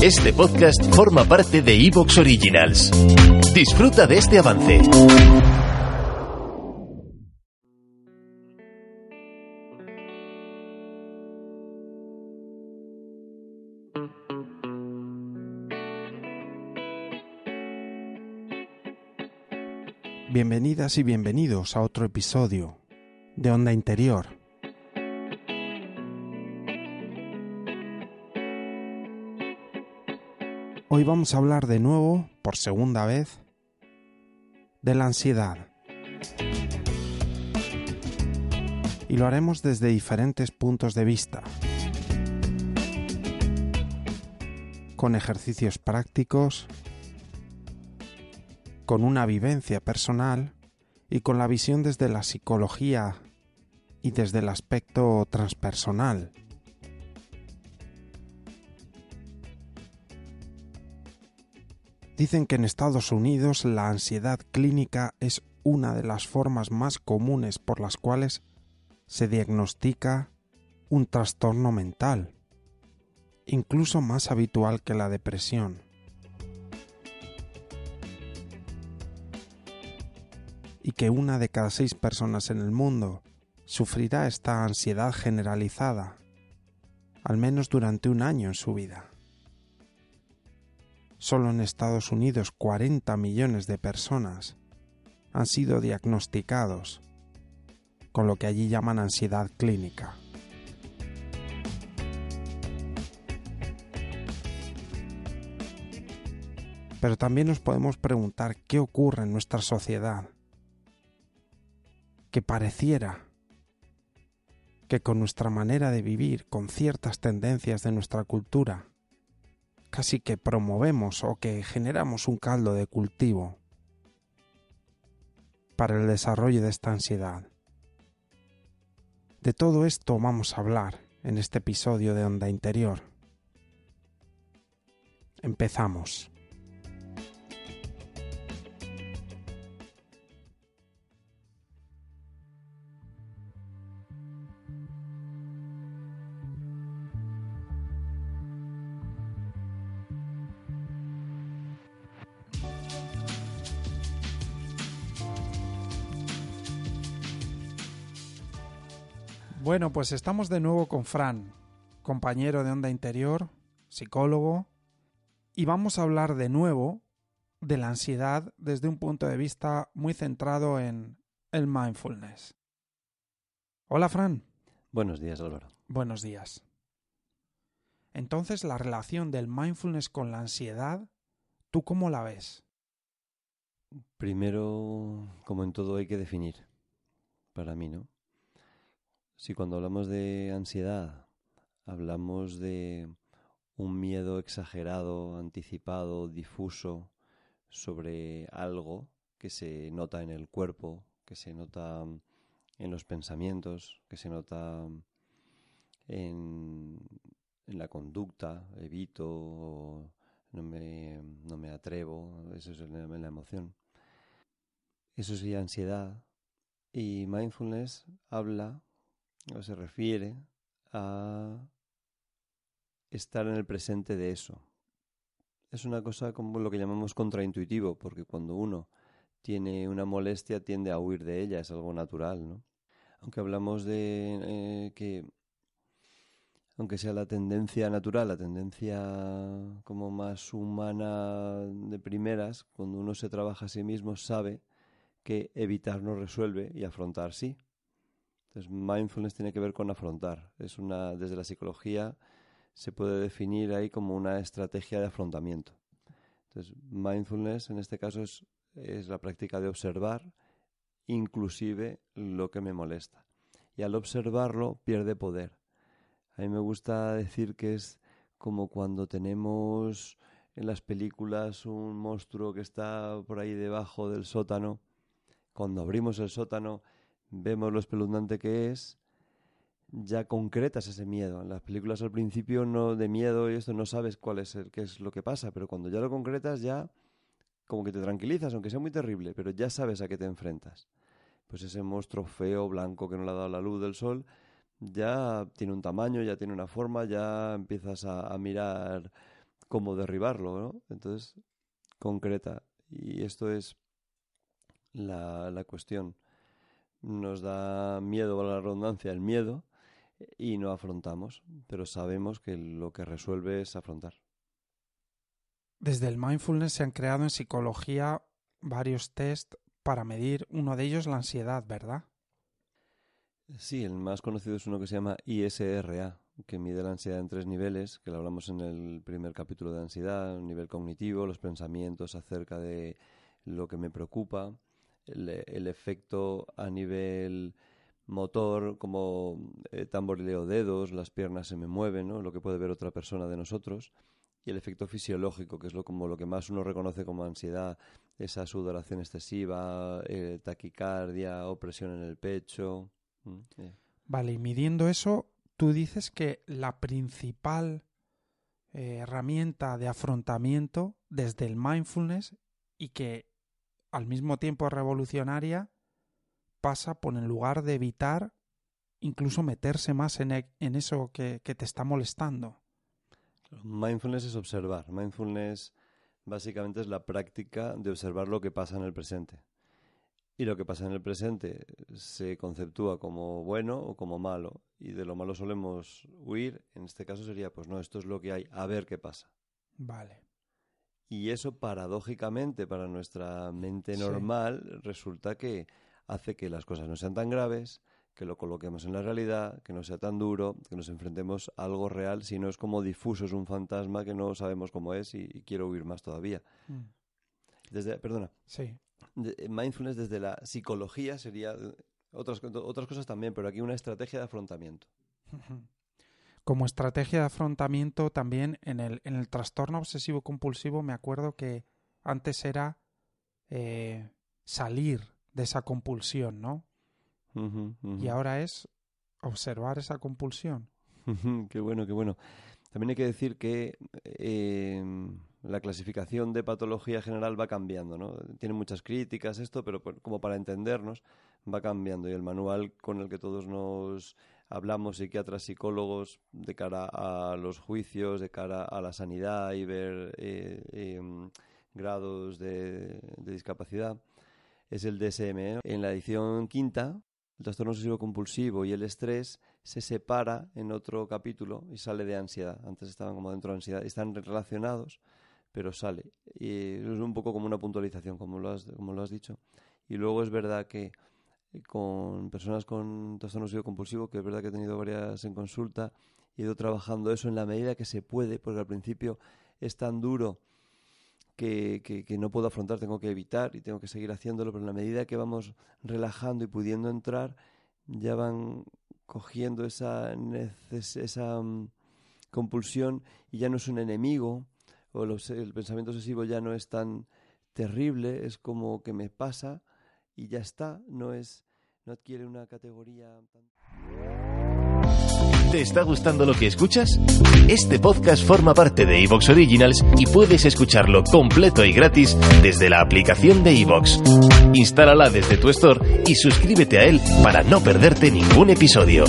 Este podcast forma parte de Evox Originals. Disfruta de este avance. Bienvenidas y bienvenidos a otro episodio de Onda Interior. Hoy vamos a hablar de nuevo, por segunda vez, de la ansiedad. Y lo haremos desde diferentes puntos de vista, con ejercicios prácticos, con una vivencia personal y con la visión desde la psicología y desde el aspecto transpersonal. Dicen que en Estados Unidos la ansiedad clínica es una de las formas más comunes por las cuales se diagnostica un trastorno mental, incluso más habitual que la depresión. Y que una de cada seis personas en el mundo sufrirá esta ansiedad generalizada, al menos durante un año en su vida. Solo en Estados Unidos 40 millones de personas han sido diagnosticados con lo que allí llaman ansiedad clínica. Pero también nos podemos preguntar qué ocurre en nuestra sociedad, que pareciera que con nuestra manera de vivir, con ciertas tendencias de nuestra cultura, casi que promovemos o que generamos un caldo de cultivo para el desarrollo de esta ansiedad. De todo esto vamos a hablar en este episodio de Onda Interior. Empezamos. Bueno, pues estamos de nuevo con Fran, compañero de Onda Interior, psicólogo, y vamos a hablar de nuevo de la ansiedad desde un punto de vista muy centrado en el mindfulness. Hola, Fran. Buenos días, Álvaro. Buenos días. Entonces, la relación del mindfulness con la ansiedad, ¿tú cómo la ves? Primero, como en todo, hay que definir, para mí, ¿no? Si cuando hablamos de ansiedad hablamos de un miedo exagerado, anticipado, difuso sobre algo que se nota en el cuerpo, que se nota en los pensamientos, que se nota en, la conducta, evito, no me, no me atrevo, eso es la, la emoción. Eso sería ansiedad. Y mindfulness habla se refiere a estar en el presente de eso. Es una cosa como lo que llamamos contraintuitivo, porque cuando uno tiene una molestia tiende a huir de ella, es algo natural, ¿no? Aunque hablamos de eh, que, aunque sea la tendencia natural, la tendencia como más humana de primeras, cuando uno se trabaja a sí mismo sabe que evitar no resuelve y afrontar sí. Entonces, mindfulness tiene que ver con afrontar. Es una, desde la psicología se puede definir ahí como una estrategia de afrontamiento. Entonces, mindfulness en este caso es, es la práctica de observar inclusive lo que me molesta. Y al observarlo pierde poder. A mí me gusta decir que es como cuando tenemos en las películas un monstruo que está por ahí debajo del sótano. Cuando abrimos el sótano vemos lo espeluznante que es, ya concretas ese miedo. En las películas al principio no de miedo y esto no sabes cuál es el, qué es lo que pasa, pero cuando ya lo concretas ya como que te tranquilizas, aunque sea muy terrible, pero ya sabes a qué te enfrentas. Pues ese monstruo feo, blanco, que no le ha dado la luz del sol, ya tiene un tamaño, ya tiene una forma, ya empiezas a, a mirar cómo derribarlo, ¿no? Entonces, concreta. Y esto es la, la cuestión. Nos da miedo a la redundancia, el miedo, y no afrontamos, pero sabemos que lo que resuelve es afrontar. Desde el mindfulness se han creado en psicología varios test para medir uno de ellos la ansiedad, ¿verdad? Sí, el más conocido es uno que se llama ISRA, que mide la ansiedad en tres niveles, que lo hablamos en el primer capítulo de ansiedad, un nivel cognitivo, los pensamientos acerca de lo que me preocupa, el, efecto a nivel motor, como eh, tamborileo dedos, las piernas se me mueven, ¿no? lo que puede ver otra persona de nosotros, y el efecto fisiológico, que es lo, como lo que más uno reconoce como ansiedad, esa sudoración excesiva, eh, taquicardia, opresión en el pecho. Vale, y midiendo eso, tú dices que la principal eh, herramienta de afrontamiento desde el mindfulness y que al mismo tiempo revolucionaria pasa por en lugar de evitar incluso meterse más en, e, en eso que, que te está molestando. Mindfulness es observar. Mindfulness básicamente es la práctica de observar lo que pasa en el presente. Y lo que pasa en el presente se conceptúa como bueno o como malo. Y de lo malo solemos huir. En este caso sería, pues no, esto es lo que hay, a ver qué pasa. Vale. Y eso paradójicamente para nuestra mente normal resulta que hace que las cosas no sean tan graves, que lo coloquemos en la realidad, que no sea tan duro, que nos enfrentemos a algo real, si no es como difuso, es un fantasma que no sabemos cómo es y, quiero huir más todavía. Mm. Desde, perdona. Sí. Eh, mindfulness desde la psicología sería otras, otras cosas también, pero aquí una estrategia de afrontamiento. Como estrategia de afrontamiento también en el, en el trastorno obsesivo compulsivo me acuerdo que antes era eh, salir de esa compulsión, ¿no? Y ahora es observar esa compulsión. qué bueno, qué bueno. También hay que decir que la clasificación de patología general va cambiando, ¿no? Tiene muchas críticas esto, pero como para entendernos va cambiando y el manual con el que todos nos hablamos psiquiatras, psicólogos de cara a los juicios, de cara a la sanidad y ver eh, em, grados de, discapacidad es el DSM. ¿eh? En la edición quinta, el trastorno obsesivo compulsivo y el estrés se separa en otro capítulo y sale de ansiedad. Antes estaban como dentro de ansiedad. Están relacionados, pero sale. Y es un poco como una puntualización, como lo has, como lo has dicho. Y luego es verdad que eh, con personas con trastorno obsesivo compulsivo, que es verdad que he tenido varias en consulta, he ido trabajando eso en la medida que se puede, porque al principio es tan duro que, que, no puedo afrontar, tengo que evitar y tengo que seguir haciéndolo, pero en la medida que vamos relajando y pudiendo entrar, ya van cogiendo esa, esa mm, compulsión y ya no es un enemigo, o el pensamiento obsesivo ya no es tan terrible, es como que me pasa y ya está, no es no adquiere una categoría ¿Te está gustando lo que escuchas? Este podcast forma parte de Evox Originals y puedes escucharlo completo y gratis desde la aplicación de Evox. Instálala desde tu store y suscríbete a él para no perderte ningún episodio.